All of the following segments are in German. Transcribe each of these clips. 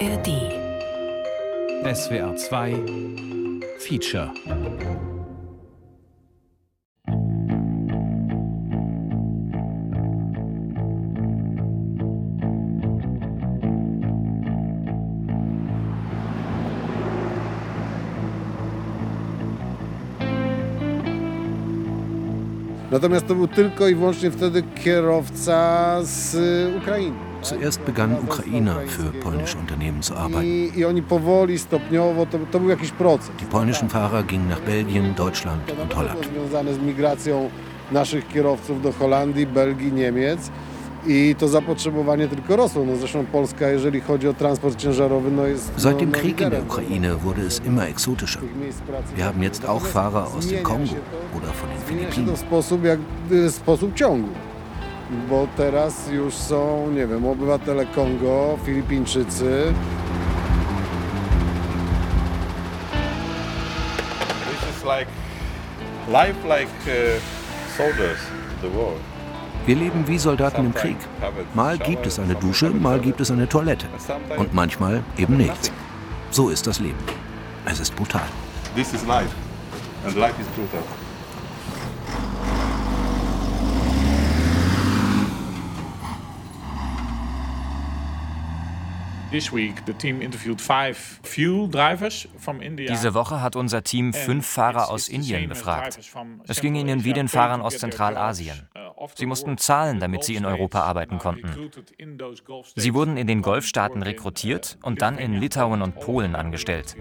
ARD. SWR 2 Feature. Natomiast to był tylko i wyłącznie wtedy kierowca z y, Ukrainy. Zuerst begann Ukrainer für polnische Unternehmen zu arbeiten. Die polnischen Fahrer gingen nach Belgien, Deutschland und Holland. związane z migracją naszych kierowców do Holandii, Belgii, Niemiec. I to zapotrzebowanie tylko rosło. No zresztą Polska, jeżeli chodzi o transport ciężarowy, no jest Seit dem Krieg in der Ukraine wurde es immer exotischer. Wir haben jetzt auch Fahrer aus dem Kongo oder von den Philippinen. w sposób, jak, y, sposób ciągu. Bo teraz już są, nie wiem, obywatele Kongo, Filipińczycy. This is like life like uh, soldiers, the war. Wir leben wie Soldaten im Krieg. Mal gibt es eine Dusche, mal gibt es eine Toilette. Und manchmal eben nichts. So ist das Leben. Es ist brutal. This is life, and life is brutal. This week, the team interviewed five fuel drivers from India. Diese Woche hat unser Team fünf Fahrer aus Indien befragt. Es ging ihnen wie den Fahrern aus Zentralasien. Sie mussten zahlen, damit sie in Europa arbeiten konnten. Sie wurden in den Golfstaaten rekrutiert und dann in Litauen und Polen angestellt.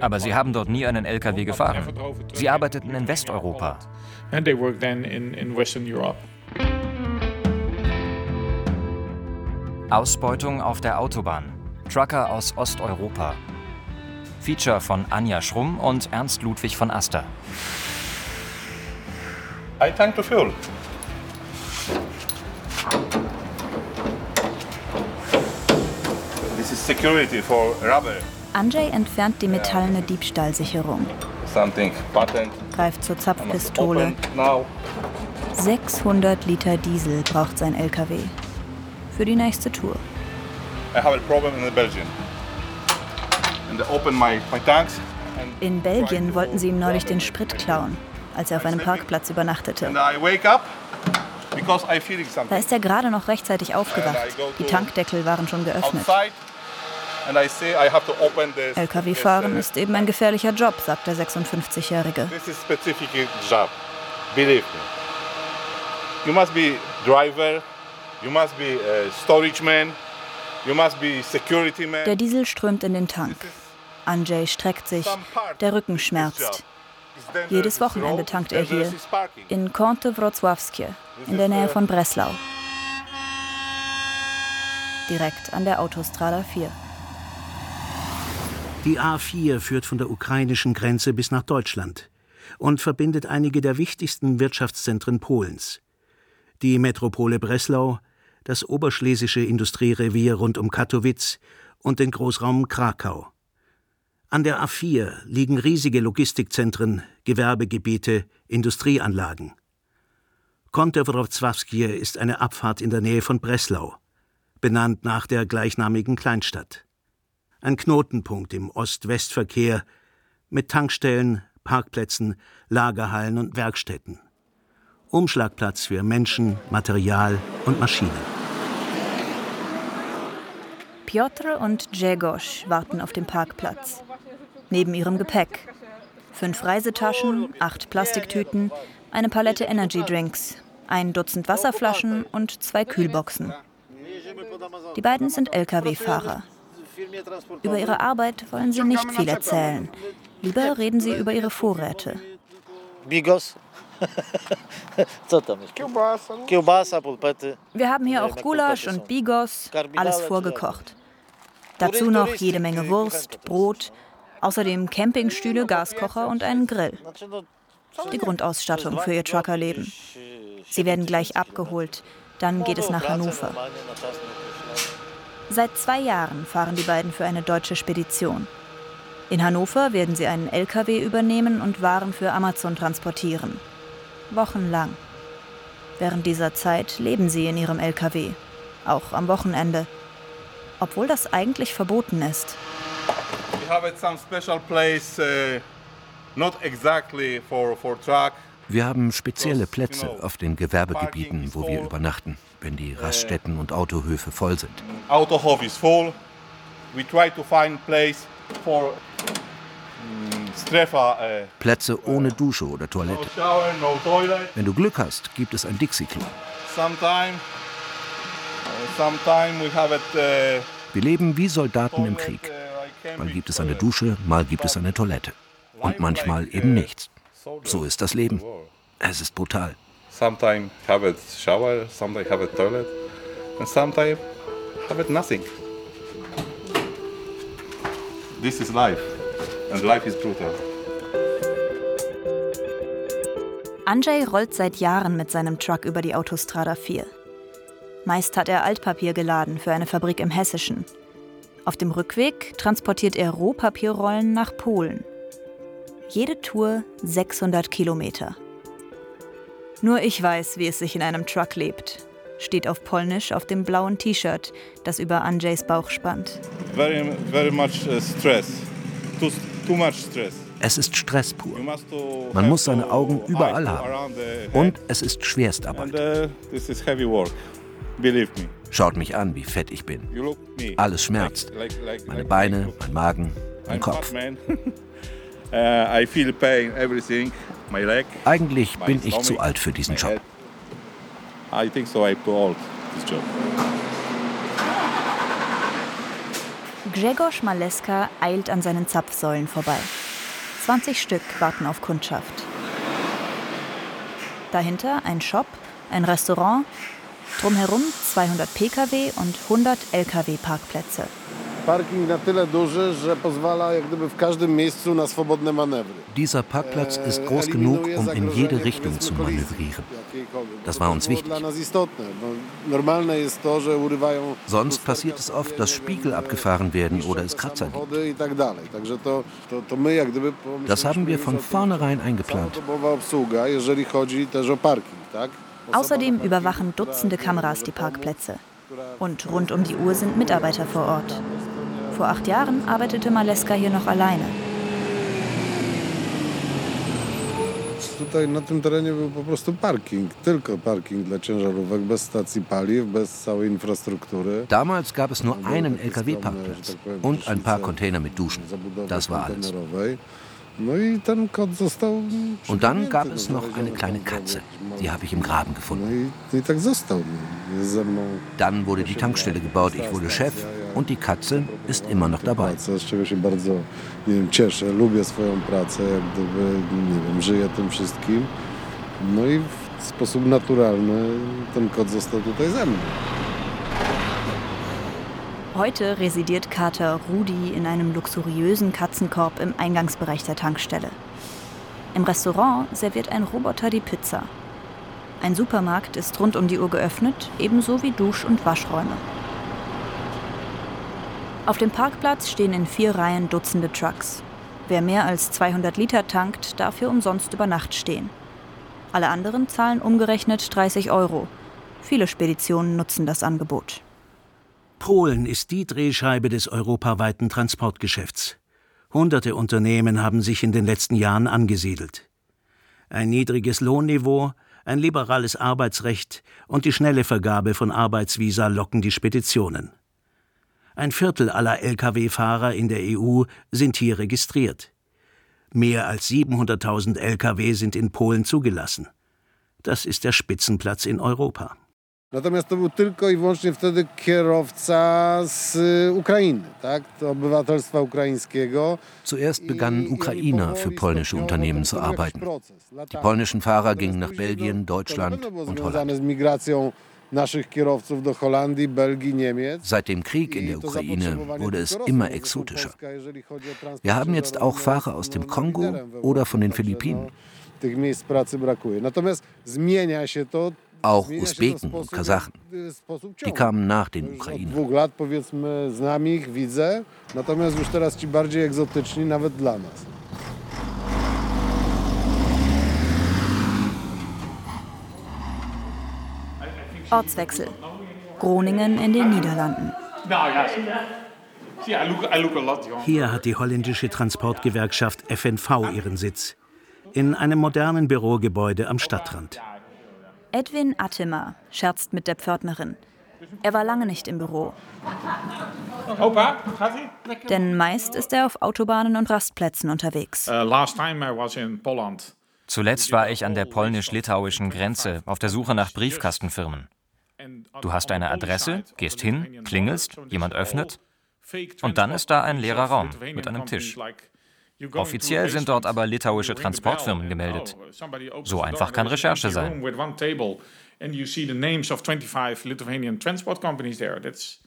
Aber sie haben dort nie einen LKW gefahren. Sie arbeiteten in Westeuropa. And they work then in, in Western Europe. Ausbeutung auf der Autobahn. Trucker aus Osteuropa. Feature von Anja Schrumm und Ernst Ludwig von Aster. I tank to fuel. This is security for rubber. Andrzej entfernt die metallene Diebstahlsicherung, Something patent. greift zur Zapfpistole. Open now. 600 Liter Diesel braucht sein LKW. Für die nächste Tour. I have a problem in Belgien wollten sie ihm neulich den Sprit klauen, als er auf einem Parkplatz übernachtete. And I wake up because I feeling Da something ist er gerade noch rechtzeitig aufgewacht. Die Tankdeckel waren schon geöffnet. Lkw-Fahren uh, ist eben ein gefährlicher Job, sagt der 56-Jährige. This is You must be a storage man. You must be security man. Der Diesel strömt in den Tank. Andrzej streckt sich, der Rücken schmerzt. Jedes Wochenende tankt er hier, in Kąty Wrocławskie, in der Nähe von Breslau. Direkt an der Autostrada 4. Die A4 führt von der ukrainischen Grenze bis nach Deutschland und verbindet einige der wichtigsten Wirtschaftszentren Polens. Die Metropole Breslau, das oberschlesische Industrierevier rund um Katowice und den Großraum Krakau. An der A4 liegen riesige Logistikzentren, Gewerbegebiete, Industrieanlagen. Kąty-Wrocławskie ist eine Abfahrt in der Nähe von Breslau, benannt nach der gleichnamigen Kleinstadt ein Knotenpunkt im Ost-West-Verkehr mit Tankstellen, Parkplätzen, Lagerhallen und Werkstätten. Umschlagplatz für Menschen, Material und Maschinen. Piotr und Dżegosz warten auf dem Parkplatz. Neben ihrem Gepäck. Fünf Reisetaschen, acht Plastiktüten, eine Palette Energy Drinks, ein Dutzend Wasserflaschen und zwei Kühlboxen. Die beiden sind Lkw-Fahrer. Über ihre Arbeit wollen sie nicht viel erzählen. Lieber reden sie über ihre Vorräte. Bigos. Wir haben hier auch Gulasch und Bigos, alles vorgekocht. Dazu noch jede Menge Wurst, Brot, außerdem Campingstühle, Gaskocher und einen Grill. Die Grundausstattung für ihr Truckerleben. Sie werden gleich abgeholt, dann geht es nach Hannover. Seit zwei Jahren fahren die beiden für eine deutsche Spedition. In Hannover werden sie einen LKW übernehmen und Waren für Amazon transportieren. Wochenlang. Während dieser Zeit leben sie in ihrem LKW, auch am Wochenende. Obwohl das eigentlich verboten ist. We have some special place, uh, not exactly for, for truck. Wir haben spezielle Plätze auf den Gewerbegebieten, wo wir übernachten, wenn die Raststätten und Autohöfe voll sind. Autohof is full. We try to find place for mm. Uh, Plätze ohne Dusche oder Toilette. Wenn du Glück hast, gibt es ein Dixie-Klo. Sometime, uh, sometime we have it. Wir leben wie Soldaten im Krieg. like Mal gibt es eine Dusche, mal gibt es eine Toilette. Und manchmal eben nichts. So ist das Leben. Es ist brutal. Sometimes have a shower, sometimes have a toilet, and sometimes have it nothing. This is life, and life is brutal. Andrzej rollt seit Jahren mit seinem Truck über die Autostrada 4. Meist hat er Altpapier geladen für eine Fabrik im Hessischen. Auf dem Rückweg transportiert er Rohpapierrollen nach Polen. Jede Tour 600 Kilometer. Nur ich weiß, wie es sich in einem Truck lebt, steht auf Polnisch auf dem blauen T-Shirt, das über Andrzejs Bauch spannt. Very, very much uh, stress. Too, too much stress. Es ist Stress pur. Man muss seine Augen überall haben. Und es ist and Schwerstarbeit. uh, Schaut mich an, wie fett ich bin. Alles schmerzt. Meine Beine, me. mein Magen, mein Kopf. uh. Eigentlich bin ich zu alt für diesen Job. head. I think so. I'm too old. This job. Grzegorz Maleska eilt an seinen Zapfsäulen vorbei. 20 Stück warten auf Kundschaft. Dahinter ein Shop, ein Restaurant, drumherum 200 Pkw und 100 Lkw-Parkplätze. Dieser Parkplatz ist E, groß genug, um in jede Richtung zu manövrieren. Das war uns wichtig. Sonst passiert es oft, dass Spiegel abgefahren werden oder es Kratzer gibt. Das haben wir von vornherein eingeplant. Außerdem überwachen Dutzende Kameras die Parkplätze. Und rund um die Uhr sind Mitarbeiter vor Ort. Vor acht Jahren arbeitete Maleska hier noch alleine. Tutaj na tym terenie był po prostu parking, tylko parking dla ciężarówek, bez stacji paliw, bez całej infrastruktury. Damals gab es nur einen LKW-Parkplatz und ein paar Container mit Duschen. Das war alles. Und dann gab es noch eine kleine Katze. Die habe ich im Graben gefunden. Dann wurde die Tankstelle gebaut, ich wurde Chef und die Katze ist immer noch dabei. No i w sposób naturalny ten kot został tutaj ze mną. Heute residiert Kater Rudi in einem luxuriösen Katzenkorb im Eingangsbereich der Tankstelle. Im Restaurant serviert ein Roboter die Pizza. Ein Supermarkt ist rund um die Uhr geöffnet, ebenso wie Dusch- und Waschräume. Auf dem Parkplatz stehen in vier Reihen Dutzende Trucks. Wer mehr als 200 Liter tankt, darf hier umsonst über Nacht stehen. Alle anderen zahlen umgerechnet 30 Euro. Viele Speditionen nutzen das Angebot. Polen ist die Drehscheibe des europaweiten Transportgeschäfts. Hunderte Unternehmen haben sich in den letzten Jahren angesiedelt. Ein niedriges Lohnniveau, ein liberales Arbeitsrecht und die schnelle Vergabe von Arbeitsvisa locken die Speditionen. Ein Viertel aller Lkw-Fahrer in der EU sind hier registriert. Mehr als 700.000 Lkw sind in Polen zugelassen. Das ist der Spitzenplatz in Europa. Natomiast to był tylko i wyłącznie wtedy kierowca z Ukrainy, tak? Obywatelstwa ukraińskiego. Zuerst begannen Ukrainer für polnische Unternehmen zu arbeiten. Die polnischen Fahrer gingen nach Belgien, Deutschland und Holland. Seit dem Krieg in der Ukraine wurde es immer exotischer. Wir haben jetzt auch Fahrer aus dem Kongo oder von den Philippinen. Tych miejsc pracy brakuje. Natomiast zmienia się to. Auch Usbeken und Kasachen. Die kamen nach den Ukrainern. dwóch lat powiedzmy znam ich, widzę, natomiast już teraz ci bardziej egzotyczni nawet dla nas. Ortswechsel. Groningen in den Niederlanden. Hier hat die holländische Transportgewerkschaft FNV ihren Sitz. In einem modernen Bürogebäude am Stadtrand. Edwin Attima scherzt mit der Pförtnerin. Er war lange nicht im Büro. Opa, Denn meist ist er auf Autobahnen und Rastplätzen unterwegs. Uh, last time I was in Poland. Zuletzt war ich an der polnisch-litauischen Grenze auf der Suche nach Briefkastenfirmen. Du hast eine Adresse, gehst hin, klingelst, jemand öffnet und dann ist da ein leerer Raum mit einem Tisch. Offiziell sind dort aber litauische Transportfirmen gemeldet. So einfach kann Recherche sein.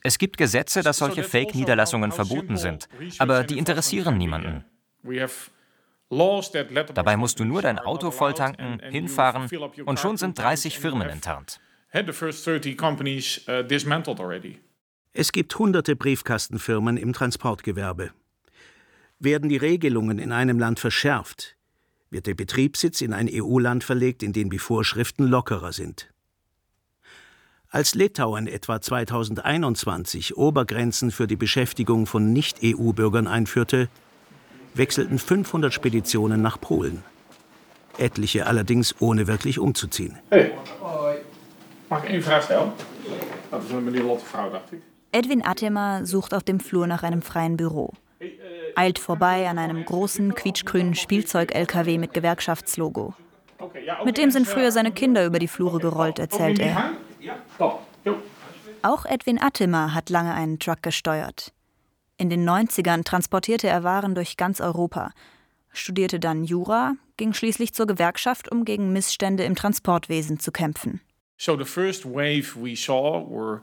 Es gibt Gesetze, dass solche Fake-Niederlassungen verboten sind, aber die interessieren niemanden. Dabei musst du nur dein Auto volltanken, hinfahren und schon sind 30 Firmen enttarnt. Es gibt hunderte Briefkastenfirmen im Transportgewerbe. Werden die Regelungen in einem Land verschärft, wird der Betriebssitz in ein EU-Land verlegt, in dem die Vorschriften lockerer sind. Als Litauen etwa 2021 Obergrenzen für die Beschäftigung von Nicht-EU-Bürgern einführte, wechselten 500 Speditionen nach Polen. Etliche allerdings ohne wirklich umzuziehen. Hey. Mag ich eine Frage stellen? Das ist eine Lotte Frau, dachte ich. Edwin Atema sucht auf dem Flur nach einem freien Büro. Eilt vorbei an einem großen, quietschgrünen Spielzeug-LKW mit Gewerkschaftslogo. Mit dem sind früher seine Kinder über die Flure gerollt, erzählt er. Auch Edwin Atema hat lange einen Truck gesteuert. In den 90ern transportierte er Waren durch ganz Europa, studierte dann Jura, ging schließlich zur Gewerkschaft, um gegen Missstände im Transportwesen zu kämpfen. So the first wave we saw were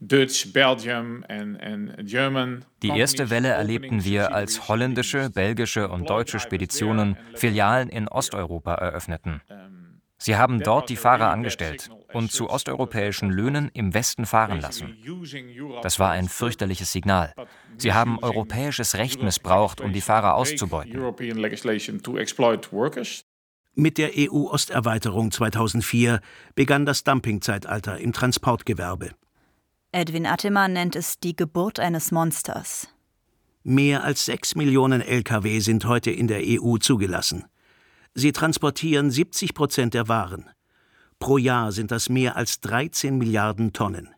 Dutch, Belgium and, and German. Die erste Welle erlebten wir, als holländische, belgische und deutsche Speditionen Filialen in Osteuropa eröffneten. Sie haben dort die Fahrer angestellt und zu osteuropäischen Löhnen im Westen fahren lassen. Das war ein fürchterliches Signal. Sie haben europäisches Recht missbraucht, um die Fahrer auszubeuten. Mit der EU-Osterweiterung 2004 begann das Dumpingzeitalter im Transportgewerbe. Edwin Attemann nennt es die Geburt eines Monsters. Mehr als sechs Millionen Lkw sind heute in der EU zugelassen. Sie transportieren 70 Prozent der Waren. Pro Jahr sind das mehr als 13 Milliarden Tonnen.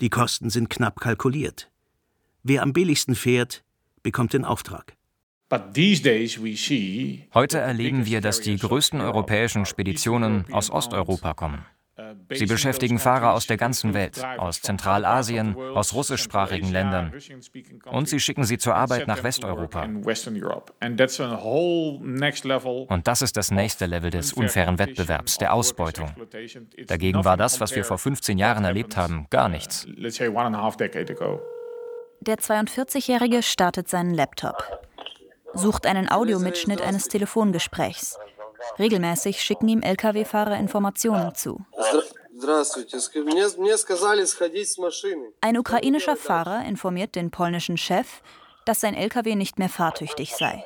Die Kosten sind knapp kalkuliert. Wer am billigsten fährt, bekommt den Auftrag. Heute erleben wir, dass die größten europäischen Speditionen aus Osteuropa kommen. Sie beschäftigen Fahrer aus der ganzen Welt, aus Zentralasien, aus russischsprachigen Ländern. Und sie schicken sie zur Arbeit nach Westeuropa. Und das ist das nächste Level des unfairen Wettbewerbs, der Ausbeutung. Dagegen war das, was wir vor 15 Jahren erlebt haben, gar nichts. Der 42-Jährige startet seinen Laptop, sucht einen Audiomitschnitt eines Telefongesprächs. Regelmäßig schicken ihm Lkw-Fahrer Informationen zu. Ein ukrainischer Fahrer informiert den polnischen Chef, dass sein Lkw nicht mehr fahrtüchtig sei.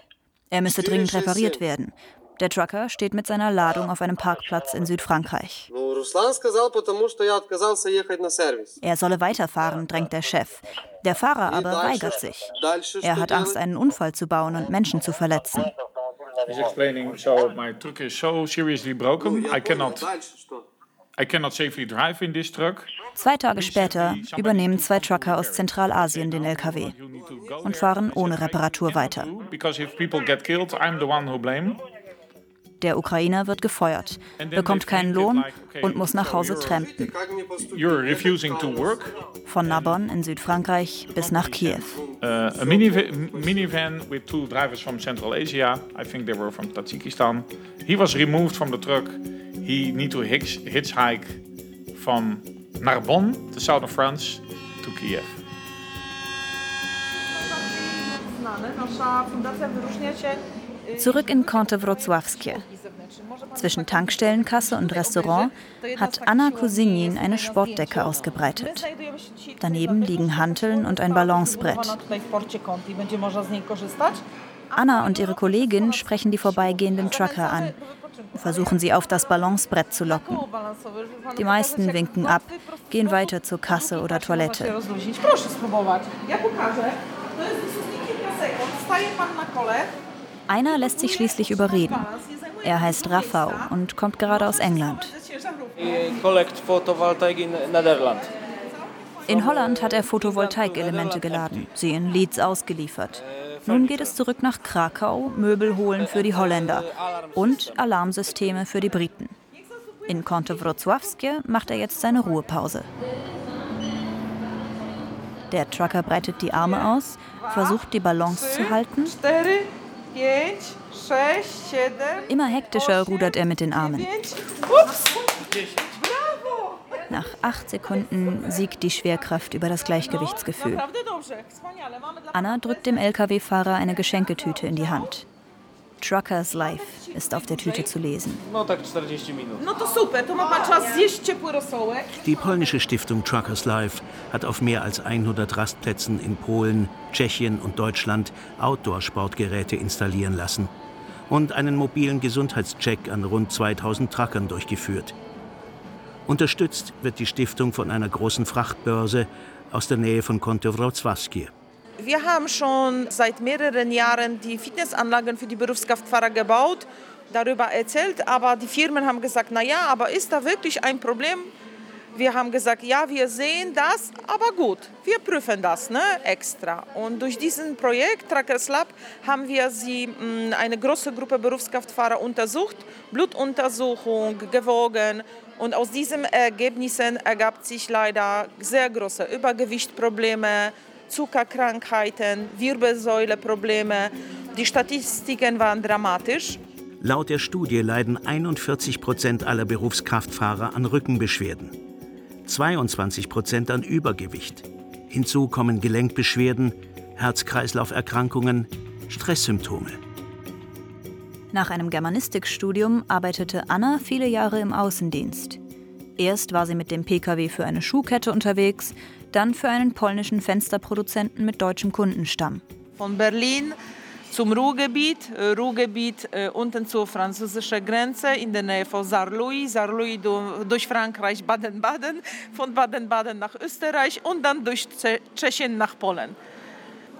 Er müsse dringend repariert werden. Der Trucker steht mit seiner Ladung auf einem Parkplatz in Südfrankreich. Er solle weiterfahren, drängt der Chef. Der Fahrer aber weigert sich. Er hat Angst, einen Unfall zu bauen und Menschen zu verletzen. He's explaining, so my truck is so seriously broken, I cannot, I cannot safely drive in this truck. Zwei Tage später übernehmen zwei Trucker aus Zentralasien den LKW und fahren ohne Reparatur weiter. Der Ukrainer wird gefeuert, bekommt keinen Lohn und muss nach Hause trampen. Von Narbonne in Südfrankreich bis nach Kiew. Uh, a minivan with two drivers from Central Asia. I think they were from Tajikistan. He was removed from the truck. He need to hitchhike from Narbonne, the south of France, to Kiev. Zurück in Kąte Wrocławskie. Zwischen Tankstellenkasse und Restaurant hat Anna Kosinin eine Sportdecke ausgebreitet. Daneben liegen Hanteln und ein Balancebrett. Anna und ihre Kollegin sprechen die vorbeigehenden Trucker an, versuchen sie auf das Balancesbrett zu locken. Die meisten winken ab, gehen weiter zur Kasse oder Toilette. Einer lässt sich schließlich überreden. Er heißt Rafał und kommt gerade aus England. In Holland hat er Photovoltaikelemente geladen, sie in Leeds ausgeliefert. Nun geht es zurück nach Krakau, Möbel holen für die Holländer und Alarmsysteme für die Briten. In Konto-Wrocławskie macht er jetzt seine Ruhepause. Der Trucker breitet die Arme aus, versucht die Balance zu halten. Immer hektischer rudert er mit den Armen. Nach acht Sekunden siegt die Schwerkraft über das Gleichgewichtsgefühl. Anna drückt dem Lkw-Fahrer eine Geschenketüte in die Hand. Truckers Life ist auf der Tüte zu lesen. Die polnische Stiftung Truckers Life hat auf mehr als 100 Rastplätzen in Polen, Tschechien und Deutschland Outdoor-Sportgeräte installieren lassen und einen mobilen Gesundheitscheck an rund 2000 Truckern durchgeführt. Unterstützt wird die Stiftung von einer großen Frachtbörse aus der Nähe von Kontowrocławskie. Wir haben schon seit mehreren Jahren die Fitnessanlagen für die Berufskraftfahrer gebaut, darüber erzählt, aber die Firmen haben gesagt, na ja, aber ist da wirklich ein Problem? Wir haben gesagt, ja, wir sehen das, aber gut, wir prüfen das ne, extra. Und durch diesen Projekt Trackers Lab haben wir sie, mm, eine große Gruppe Berufskraftfahrer untersucht, Blutuntersuchung, gewogen und aus diesen Ergebnissen ergab sich leider sehr große Übergewichtprobleme, Zuckerkrankheiten, Wirbelsäuleprobleme. Die Statistiken waren dramatisch. Laut der Studie leiden 41 Prozent aller Berufskraftfahrer an Rückenbeschwerden, 22 Prozent an Übergewicht. Hinzu kommen Gelenkbeschwerden, Herz-Kreislauf-Erkrankungen, Stresssymptome. Nach einem Germanistikstudium arbeitete Anna viele Jahre im Außendienst. Erst war sie mit dem Pkw für eine Schuhkette unterwegs, dann für einen polnischen Fensterproduzenten mit deutschem Kundenstamm. Von Berlin zum Ruhrgebiet, äh, Ruhrgebiet äh, unten zur französischen Grenze in der Nähe von Saarlouis, Saarlouis durch Frankreich, Baden-Baden, von Baden-Baden nach Österreich und dann durch Tschechien nach Polen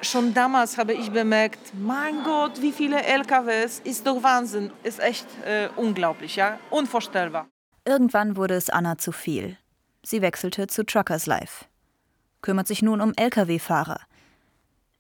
schon damals habe ich bemerkt, mein Gott, wie viele LKWs, ist doch Wahnsinn, ist echt äh, unglaublich, ja, unvorstellbar. Irgendwann wurde es Anna zu viel. Sie wechselte zu Truckers Life, kümmert sich nun um Lkw-Fahrer.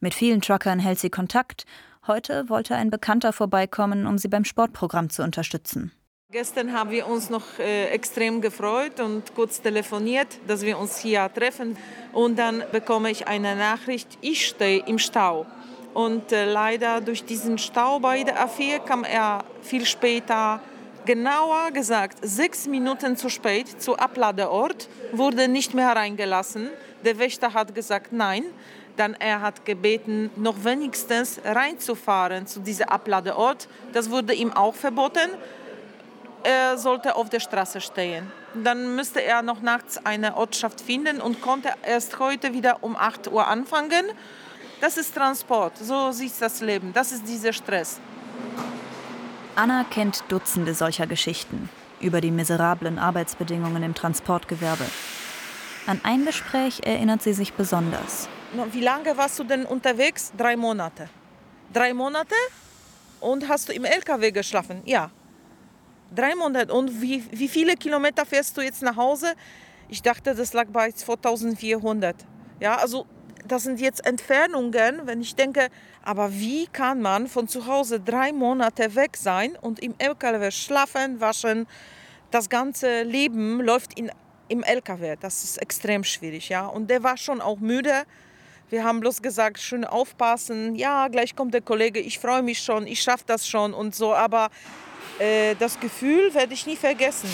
Mit vielen Truckern hält sie Kontakt. Heute wollte ein Bekannter vorbeikommen, um sie beim Sportprogramm zu unterstützen. Gestern haben wir uns noch äh, extrem gefreut und kurz telefoniert, dass wir uns hier treffen. Und dann bekomme ich eine Nachricht, ich stehe im Stau. Und äh, leider durch diesen Stau bei der A4 kam er viel später, genauer gesagt sechs Minuten zu spät, zu Abladeort, wurde nicht mehr reingelassen. Der Wächter hat gesagt nein. Dann er hat gebeten, noch wenigstens reinzufahren zu diesem Abladeort. Das wurde ihm auch verboten er sollte auf der Straße stehen. Dann müsste er noch nachts eine Ortschaft finden und konnte erst heute wieder um 8 Uhr anfangen. Das ist Transport, so sieht das Leben, das ist dieser Stress. Anna kennt Dutzende solcher Geschichten über die miserablen Arbeitsbedingungen im Transportgewerbe. An ein Gespräch erinnert sie sich besonders. Wie lange warst du denn unterwegs? Drei Monate. Drei Monate? Und hast du im LKW geschlafen? Ja. Drei Monate. Und wie, wie viele Kilometer fährst du jetzt nach Hause? Ich dachte, das lag bei 2400. Ja, also das sind jetzt Entfernungen, wenn ich denke, aber wie kann man von zu Hause drei Monate weg sein und im LKW schlafen, waschen? Das ganze Leben läuft in, im LKW. Das ist extrem schwierig. Ja? Und der war schon auch müde. Wir haben bloß gesagt, schön aufpassen. Ja, gleich kommt der Kollege, ich freue mich schon, ich schaffe das schon und so. Aber äh, das Gefühl werde ich nie vergessen.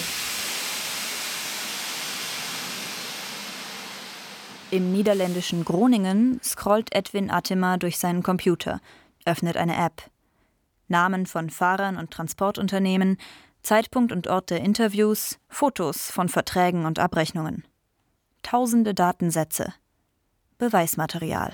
Im niederländischen Groningen scrollt Edwin Atema durch seinen Computer, öffnet eine App. Namen von Fahrern und Transportunternehmen, Zeitpunkt und Ort der Interviews, Fotos von Verträgen und Abrechnungen. Tausende Datensätze. Beweismaterial.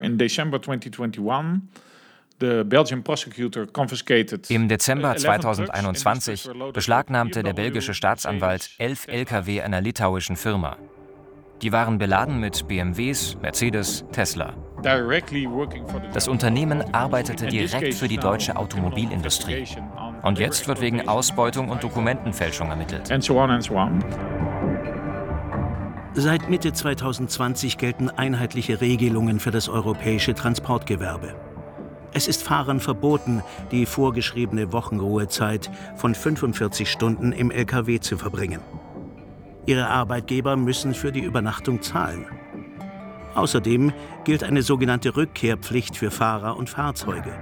In Dezember 2021 Im Dezember 2021 beschlagnahmte der belgische Staatsanwalt elf Lkw einer litauischen Firma. Die waren beladen mit BMWs, Mercedes, Tesla. Das Unternehmen arbeitete direkt für die deutsche Automobilindustrie. Und jetzt wird wegen Ausbeutung und Dokumentenfälschung ermittelt. Seit Mitte 2020 gelten einheitliche Regelungen für das europäische Transportgewerbe. Es ist Fahrern verboten, die vorgeschriebene Wochenruhezeit von 45 Stunden im Lkw zu verbringen. Ihre Arbeitgeber müssen für die Übernachtung zahlen. Außerdem gilt eine sogenannte Rückkehrpflicht für Fahrer und Fahrzeuge.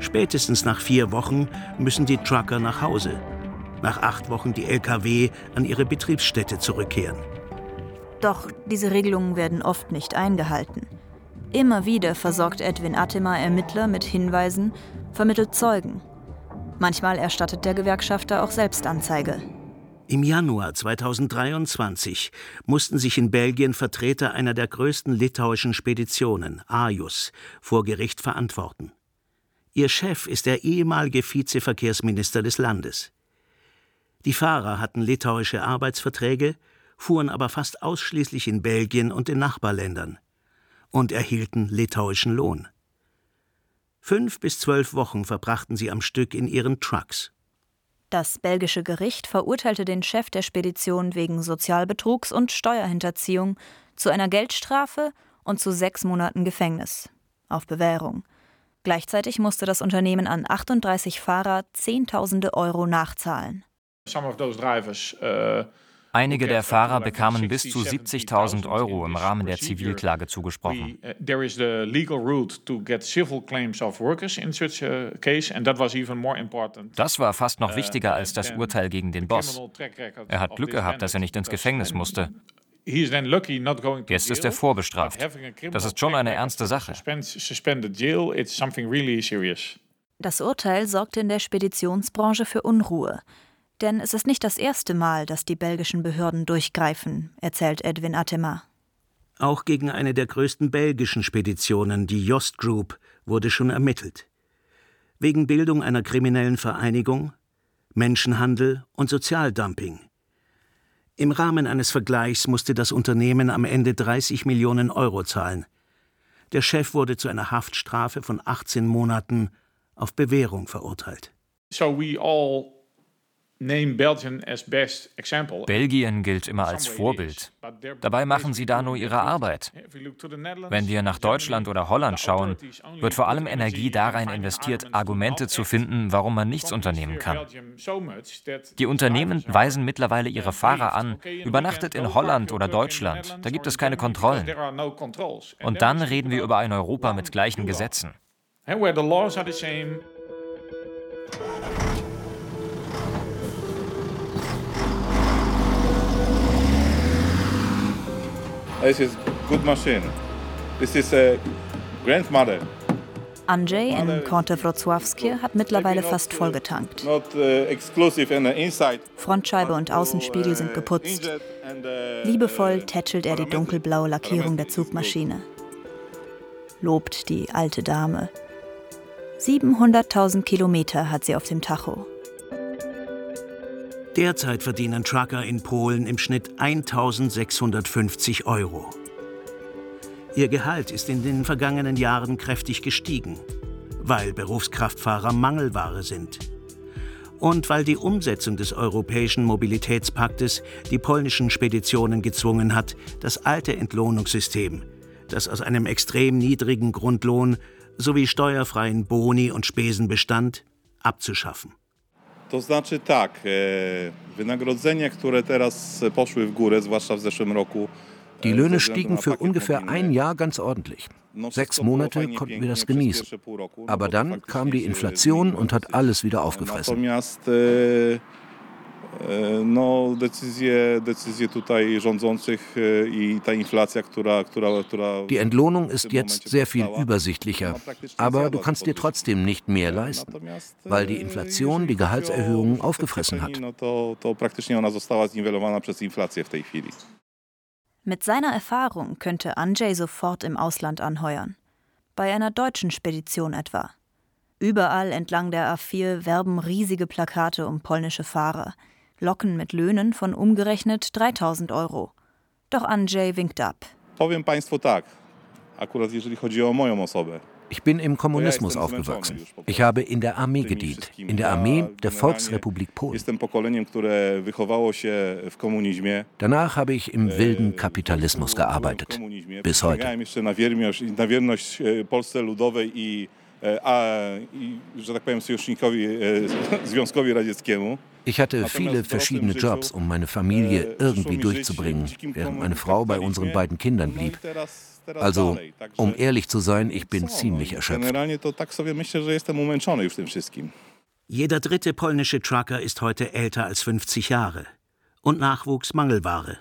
Spätestens nach vier Wochen müssen die Trucker nach Hause. Nach acht Wochen die Lkw an ihre Betriebsstätte zurückkehren. Doch diese Regelungen werden oft nicht eingehalten. Immer wieder versorgt Edwin Atema Ermittler mit Hinweisen, vermittelt Zeugen. Manchmal erstattet der Gewerkschafter auch selbst Anzeige. Im Januar 2023 mussten sich in Belgien Vertreter einer der größten litauischen Speditionen, Ajus, vor Gericht verantworten. Ihr Chef ist der ehemalige Vizeverkehrsminister des Landes. Die Fahrer hatten litauische Arbeitsverträge, fuhren aber fast ausschließlich in Belgien und in Nachbarländern und erhielten litauischen Lohn. Fünf bis zwölf Wochen verbrachten sie am Stück in ihren Trucks. Das belgische Gericht verurteilte den Chef der Spedition wegen Sozialbetrugs und Steuerhinterziehung zu einer Geldstrafe und zu sechs Monaten Gefängnis auf Bewährung. Gleichzeitig musste das Unternehmen an 38 Fahrer Zehntausende Euro nachzahlen. Äh, Einige der Fahrer bekamen bis zu 70.000 Euro im Rahmen der Zivilklage zugesprochen. Uh, das war fast noch uh, wichtiger als das Urteil gegen den Boss. Er hat Glück gehabt, dass er nicht ins Gefängnis musste. Jetzt ist er vorbestraft. Das ist schon eine ernste Sache. Das Urteil sorgte in der Speditionsbranche für Unruhe. Denn es ist nicht das erste Mal, dass die belgischen Behörden durchgreifen, erzählt Edwin Atema. Auch gegen eine der größten belgischen Speditionen, die Jost Group, wurde schon ermittelt. Wegen Bildung einer kriminellen Vereinigung, Menschenhandel und Sozialdumping. Im Rahmen eines Vergleichs musste das Unternehmen am Ende 30 Millionen Euro zahlen. Der Chef wurde zu einer Haftstrafe von 18 Monaten auf Bewährung verurteilt. So we all Belgien gilt immer als Vorbild. Dabei machen sie da nur ihre Arbeit. Wenn wir nach Deutschland oder Holland schauen, wird vor allem Energie darein investiert, Argumente zu finden, warum man nichts unternehmen kann. Die Unternehmen weisen mittlerweile ihre Fahrer an, übernachtet in Holland oder Deutschland, da gibt es keine Kontrollen. Und dann reden wir über ein Europa mit gleichen Gesetzen. This is good machine. This is a grandmother. Andrzej in Kąte-Wrocławskie hat mittlerweile fast vollgetankt. Uh, Frontscheibe und Außenspiegel sind geputzt. Uh, Liebevoll tätschelt er die dunkelblaue Lackierung der Zugmaschine. Lobt die alte Dame. 700.000 Kilometer hat sie auf dem Tacho. Derzeit verdienen Trucker in Polen im Schnitt 1650 Euro. Ihr Gehalt ist in den vergangenen Jahren kräftig gestiegen, weil Berufskraftfahrer Mangelware sind. Und weil die Umsetzung des Europäischen Mobilitätspaktes die polnischen Speditionen gezwungen hat, das alte Entlohnungssystem, das aus einem extrem niedrigen Grundlohn sowie steuerfreien Boni und Spesen bestand, abzuschaffen. To znaczy tak, wynagrodzenia, które teraz poszły w górę, zwłaszcza w zeszłym roku. Die Löhne stiegen für ungefähr ein Jahr ganz ordentlich. Sechs Monate konnten wir das genießen. Aber dann kam die Inflation und hat alles wieder aufgefressen. E, no, decyzje, decyzje tutaj rządzących e, i ta inflacja, która, która, która Die Entlohnung ist jetzt sehr viel übersichtlicher, aber du kannst dir trotzdem nicht mehr leisten, weil die Inflation die Gehaltserhöhungen aufgefressen hat. No to, to praktycznie ona została zniwelowana przez inflację w tej chwili. Mit seiner Erfahrung könnte Andrzej sofort im Ausland anheuern. Bei einer deutschen Spedition etwa. Überall entlang der A4 werben riesige Plakate um polnische Fahrer. Locken mit Löhnen von umgerechnet 3000 Euro. Doch Andrzej winkt ab. Powiem Państwu tak, akurat jeżeli chodzi o moją osobę. Ich bin im Kommunismus aufgewachsen. Ich habe in der Armee gedient, in der Armee der Volksrepublik Polen. Danach habe ich im wilden Kapitalismus gearbeitet. Bis heute. Ich hatte viele verschiedene Jobs, um meine Familie irgendwie durchzubringen, während meine Frau bei unseren beiden Kindern blieb. Also, um ehrlich zu sein, ich bin ziemlich erschöpft. Jeder dritte polnische Trucker ist heute älter als 50 Jahre. Und Nachwuchs Mangelware.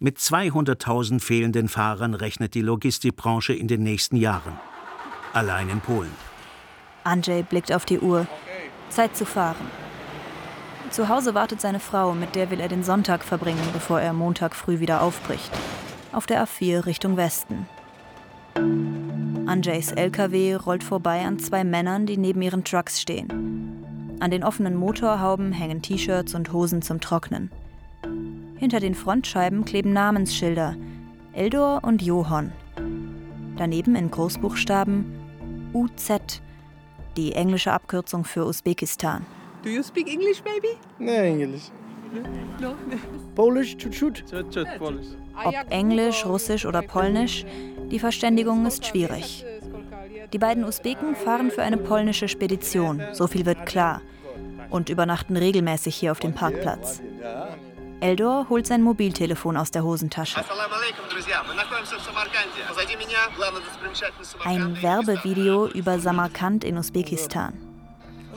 Mit 200.000 fehlenden Fahrern rechnet die Logistikbranche in den nächsten Jahren. Allein in Polen. Andrzej blickt auf die Uhr. Zeit zu fahren. Zu Hause wartet seine Frau, mit der will er den Sonntag verbringen, bevor er Montag früh wieder aufbricht auf der A4 Richtung Westen. Anjays LKW rollt vorbei an zwei Männern, die neben ihren Trucks stehen. An den offenen Motorhauben hängen T-Shirts und Hosen zum Trocknen. Hinter den Frontscheiben kleben Namensschilder Eldor und Johann. Daneben in Großbuchstaben UZ, die englische Abkürzung für Usbekistan. Do you speak English, baby? No, English. No. Polish, chut Ob Englisch, Russisch oder Polnisch, die Verständigung ist schwierig. Die beiden Usbeken fahren für eine polnische Spedition, so viel wird klar, und übernachten regelmäßig hier auf dem Parkplatz. Eldor holt sein Mobiltelefon aus der Hosentasche. Ein Werbevideo über Samarkand in Usbekistan.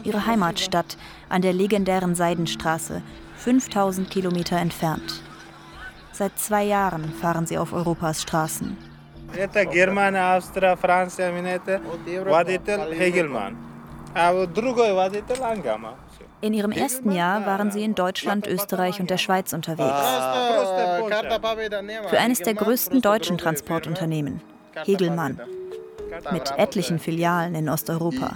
Ihre Heimatstadt an der legendären Seidenstraße, 5000 Kilometer entfernt. Seit zwei Jahren fahren sie auf Europas Straßen. In ihrem ersten Jahr waren sie in Deutschland, Österreich und der Schweiz unterwegs. Für eines der größten deutschen Transportunternehmen, Hegelmann. Mit etlichen Filialen in Osteuropa.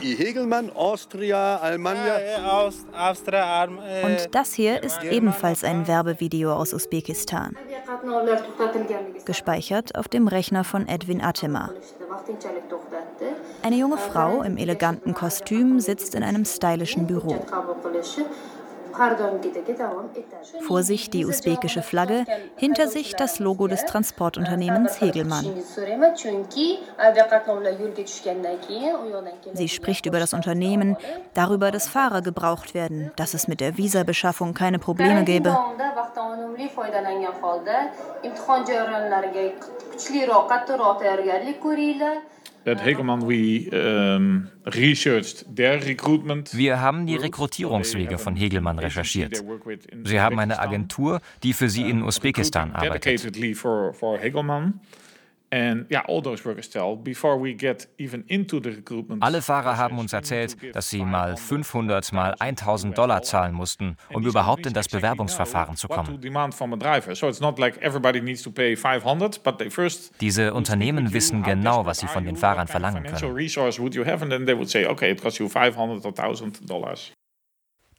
Und das hier ist ebenfalls ein Werbevideo aus Usbekistan. Gespeichert auf dem Rechner von Edwin Atema. Eine junge Frau im eleganten Kostüm sitzt in einem stylischen Büro. Vor sich die usbekische Flagge, hinter sich das Logo des Transportunternehmens Hegelmann. Sie spricht über das Unternehmen, darüber, dass Fahrer gebraucht werden, dass es mit der Visabeschaffung keine Probleme gäbe. At Hegelmann we um, researched their recruitment. Wir haben die Rekrutierungswege von Hegelmann recherchiert. Sie haben eine Agentur, die für sie in Usbekistan arbeitet. Alle Fahrer haben uns erzählt, dass sie mal 500 mal 1000 Dollar zahlen mussten, um überhaupt in das Bewerbungsverfahren zu kommen. Diese Unternehmen wissen genau, was sie von den Fahrern verlangen können.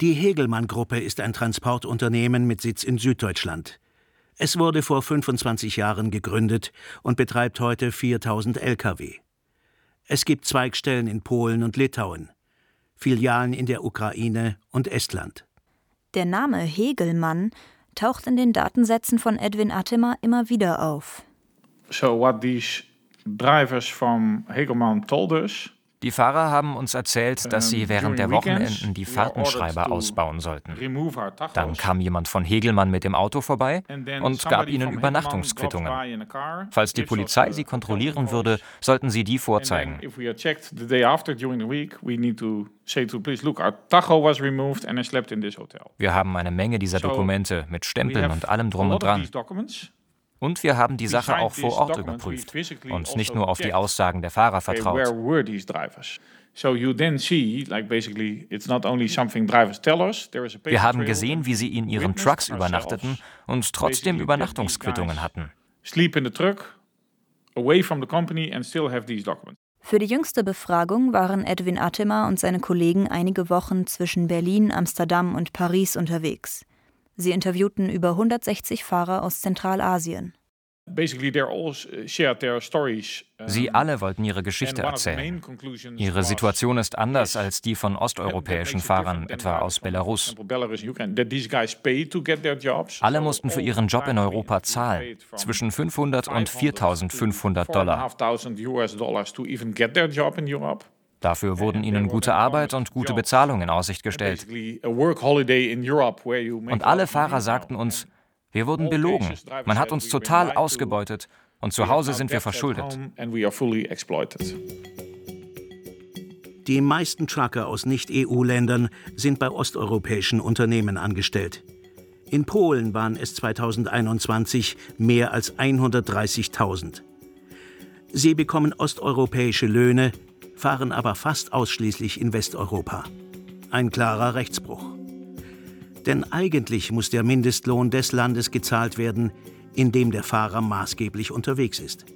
Die Hegelmann-Gruppe ist ein Transportunternehmen mit Sitz in Süddeutschland. Es wurde vor 25 Jahren gegründet und betreibt heute 4000 Lkw. Es gibt Zweigstellen in Polen und Litauen, Filialen in der Ukraine und Estland. Der Name Hegelmann taucht in den Datensätzen von Edwin Atema immer wieder auf. So what these drivers from Hegelmann told us die Fahrer haben uns erzählt, dass sie während der Wochenenden die Fahrtenschreiber ausbauen sollten. Dann kam jemand von Hegelmann mit dem Auto vorbei und gab ihnen Übernachtungsquittungen. Falls die Polizei sie kontrollieren würde, sollten sie die vorzeigen. Wir haben eine Menge dieser Dokumente mit Stempeln und allem drum und dran. Und wir haben die Sache auch vor Ort überprüft und nicht nur auf die Aussagen der Fahrer vertraut. Wir haben gesehen, wie sie in ihren Trucks übernachteten und trotzdem Übernachtungsquittungen hatten. Für die jüngste Befragung waren Edwin Atema und seine Kollegen einige Wochen zwischen Berlin, Amsterdam und Paris unterwegs. Sie interviewten über 160 Fahrer aus Zentralasien. Sie alle wollten ihre Geschichte erzählen. Ihre Situation ist anders als die von osteuropäischen Fahrern, etwa aus Belarus. Alle mussten für ihren Job in Europa zahlen, zwischen 500 und 4500 Dollar. Dafür wurden ihnen gute Arbeit und gute Bezahlung in Aussicht gestellt. Und alle Fahrer sagten uns, wir wurden belogen. Man hat uns total ausgebeutet und zu Hause sind wir verschuldet. Die meisten Trucker aus Nicht-EU-Ländern sind bei osteuropäischen Unternehmen angestellt. In Polen waren es 2021 mehr als 130.000. Sie bekommen osteuropäische Löhne, fahren aber fast ausschließlich in Westeuropa. Ein klarer Rechtsbruch. Denn eigentlich muss der Mindestlohn des Landes gezahlt werden, in dem der Fahrer maßgeblich unterwegs ist.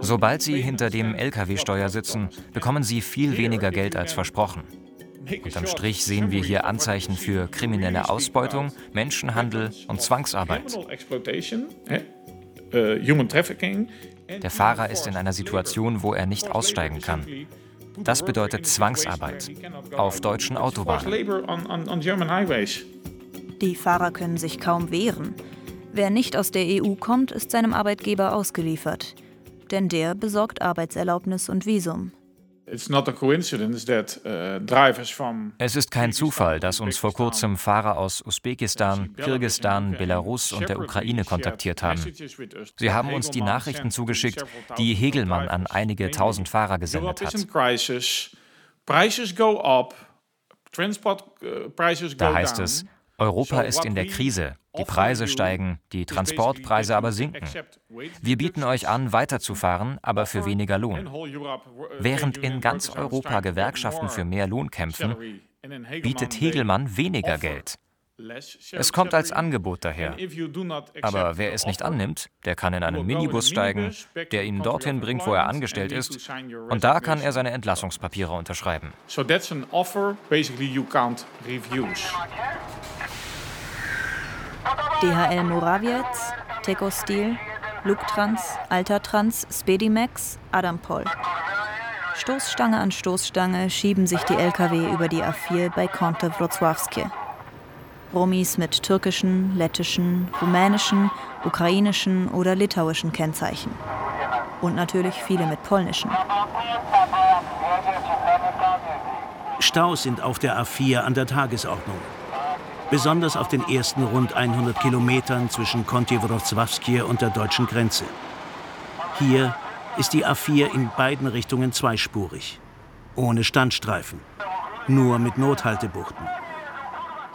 Sobald sie hinter dem Lkw-Steuer sitzen, bekommen sie viel weniger Geld als versprochen. Unterm Strich sehen wir hier Anzeichen für kriminelle Ausbeutung, Menschenhandel und Zwangsarbeit. Der Fahrer ist in einer Situation, wo er nicht aussteigen kann. Das bedeutet Zwangsarbeit auf deutschen Autobahnen. Die Fahrer können sich kaum wehren. Wer nicht aus der EU kommt, ist seinem Arbeitgeber ausgeliefert. Denn der besorgt Arbeitserlaubnis und Visum. Uh, es ist kein Zufall, dass uns vor kurzem Fahrer aus Usbekistan, Kirgistan, Belarus und der Ukraine kontaktiert haben. Sie haben uns die Nachrichten zugeschickt, die Hegelmann an einige tausend Fahrer gesendet hat. Uh, da heißt es, Europa ist in der Krise, die Preise steigen, die Transportpreise aber sinken. Wir bieten euch an, weiterzufahren, aber für weniger Lohn. Während in ganz Europa Gewerkschaften für mehr Lohn kämpfen, bietet Hegelmann weniger Geld. Es kommt als Angebot daher. Aber wer es nicht annimmt, der kann in einen Minibus steigen, der ihn dorthin bringt, wo er angestellt ist, und da kann er seine Entlassungspapiere unterschreiben. So that's an offer basically you can't refuse. DHL Morawiec, Teco Luktrans, Altatrans, Spedimax, Adampol. Stoßstange an Stoßstange schieben sich die Lkw über die A4 bei Konte Wrocławskie. Romis mit türkischen, lettischen, rumänischen, ukrainischen oder litauischen Kennzeichen. Und natürlich viele mit polnischen. Staus sind auf der A4 an der Tagesordnung besonders auf den ersten rund 100 Kilometern zwischen Kontiwrocławskie und der deutschen Grenze. Hier ist die A4 in beiden Richtungen zweispurig, ohne Standstreifen, nur mit Nothaltebuchten.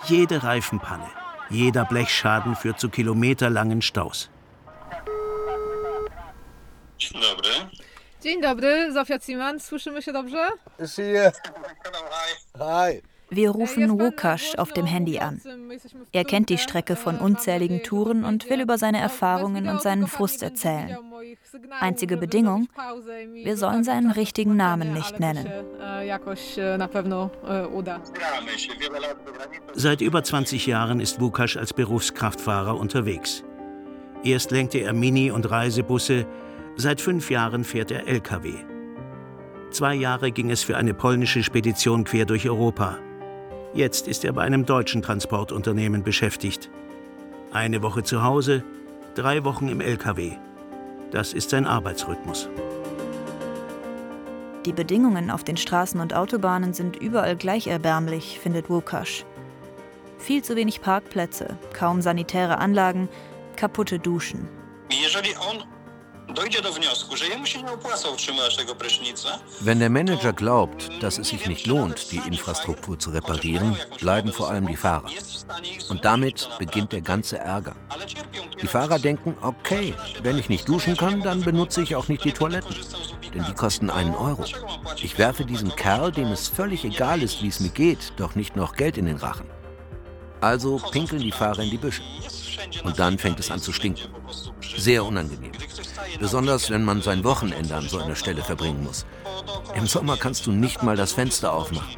Jede Reifenpanne, jeder Blechschaden führt zu kilometerlangen Staus. Dzień dobry. Dzień dobry, Zofia Ziman, słyszymy się dobrze? Hi. Wir rufen Łukasz auf dem Handy an. Er kennt die Strecke von unzähligen Touren und will über seine Erfahrungen und seinen Frust erzählen. Einzige Bedingung, wir sollen seinen richtigen Namen nicht nennen. Seit über 20 Jahren ist Łukasz als Berufskraftfahrer unterwegs. Erst lenkte er Mini- und Reisebusse, seit fünf Jahren fährt er Lkw. Zwei Jahre ging es für eine polnische Spedition quer durch Europa. Jetzt ist er bei einem deutschen Transportunternehmen beschäftigt. Eine Woche zu Hause, drei Wochen im LKW. Das ist sein Arbeitsrhythmus. Die Bedingungen auf den Straßen und Autobahnen sind überall gleich erbärmlich, findet Wukasch. Viel zu wenig Parkplätze, kaum sanitäre Anlagen, kaputte Duschen. Wenn der Manager glaubt, dass es sich nicht lohnt, die Infrastruktur zu reparieren, leiden vor allem die Fahrer. Und damit beginnt der ganze Ärger. Die Fahrer denken, okay, wenn ich nicht duschen kann, dann benutze ich auch nicht die Toiletten. Denn die kosten einen Euro. Ich werfe diesem Kerl, dem es völlig egal ist, wie es mir geht, doch nicht noch Geld in den Rachen. Also pinkeln die Fahrer in die Büsche. Und dann fängt es an zu stinken. Sehr unangenehm. Besonders wenn man sein Wochenende an so einer Stelle verbringen muss. Im Sommer kannst du nicht mal das Fenster aufmachen.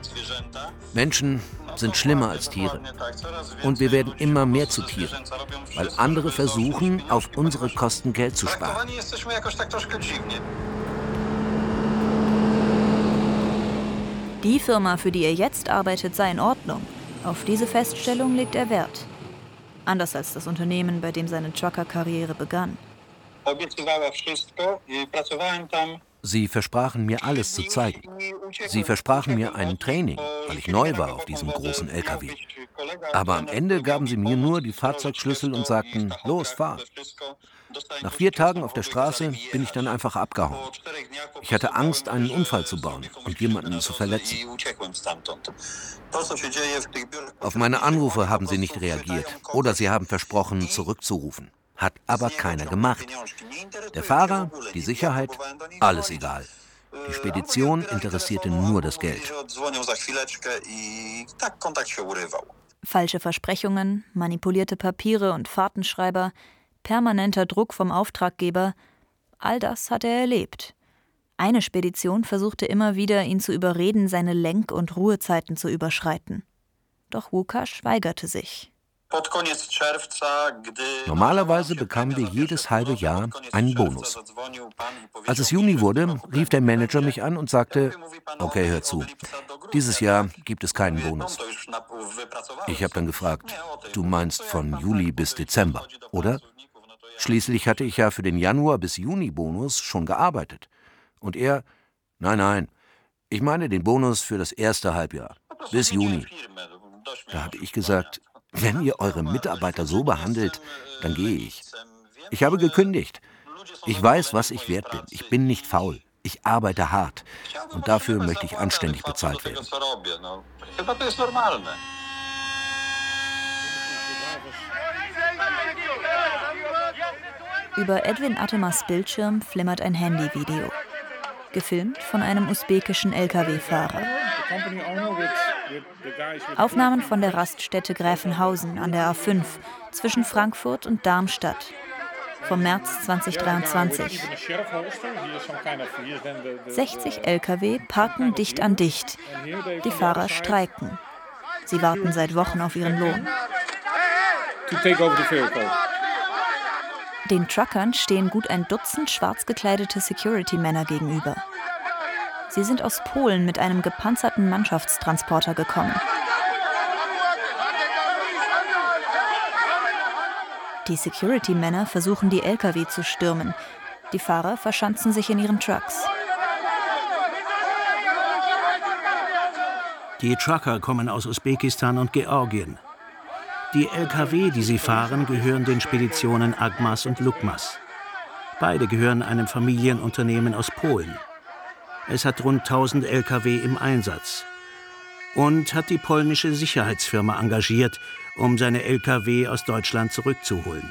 Menschen sind schlimmer als Tiere. Und wir werden immer mehr zu Tieren, weil andere versuchen, auf unsere Kosten Geld zu sparen. Die Firma, für die er jetzt arbeitet, sei in Ordnung. Auf diese Feststellung legt er Wert. Anders als das Unternehmen, bei dem seine Trucker-Karriere begann. Sie versprachen mir alles zu zeigen. Sie versprachen mir ein Training, weil ich neu war auf diesem großen LKW. Aber am Ende gaben sie mir nur die Fahrzeugschlüssel und sagten, los, fahr. Nach vier Tagen auf der Straße bin ich dann einfach abgehauen. Ich hatte Angst, einen Unfall zu bauen und jemanden zu verletzen. Auf meine Anrufe haben sie nicht reagiert oder sie haben versprochen, zurückzurufen. Hat aber keiner gemacht. Der Fahrer, die Sicherheit, alles egal. Die Spedition interessierte nur das Geld. Falsche Versprechungen, manipulierte Papiere und Fahrtenschreiber, permanenter Druck vom Auftraggeber, all das hat er erlebt. Eine Spedition versuchte immer wieder, ihn zu überreden, seine Lenk- und Ruhezeiten zu überschreiten. Doch Łukasz weigerte sich. Normalerweise bekamen wir jedes halbe Jahr einen Bonus. Als es Juni wurde, rief der Manager mich an und sagte, okay, hör zu, dieses Jahr gibt es keinen Bonus. Ich habe dann gefragt, du meinst von Juli bis Dezember, oder? Schließlich hatte ich ja für den Januar bis Juni Bonus schon gearbeitet. Und er, nein, nein, ich meine den Bonus für das erste Halbjahr, bis Juni. Da habe ich gesagt, wenn ihr eure Mitarbeiter so behandelt, dann gehe ich. Ich habe gekündigt. Ich weiß, was ich wert bin. Ich bin nicht faul. Ich arbeite hart. Und dafür möchte ich anständig bezahlt werden. Über Edwin Atemas Bildschirm flimmert ein Handyvideo. Gefilmt von einem usbekischen Lkw-Fahrer. Aufnahmen von der Raststätte Gräfenhausen an der A5 zwischen Frankfurt und Darmstadt vom März 2023. 60 Lkw parken dicht an dicht. Die Fahrer streiken. Sie warten seit Wochen auf ihren Lohn. Den Truckern stehen gut ein Dutzend schwarz gekleidete Security-Männer gegenüber. Sie sind aus Polen mit einem gepanzerten Mannschaftstransporter gekommen. Die Security-Männer versuchen, die Lkw zu stürmen. Die Fahrer verschanzen sich in ihren Trucks. Die Trucker kommen aus Usbekistan und Georgien. Die Lkw, die sie fahren, gehören den Speditionen Agmas und Lukmas. Beide gehören einem Familienunternehmen aus Polen. Es hat rund 1000 Lkw im Einsatz und hat die polnische Sicherheitsfirma engagiert, um seine Lkw aus Deutschland zurückzuholen.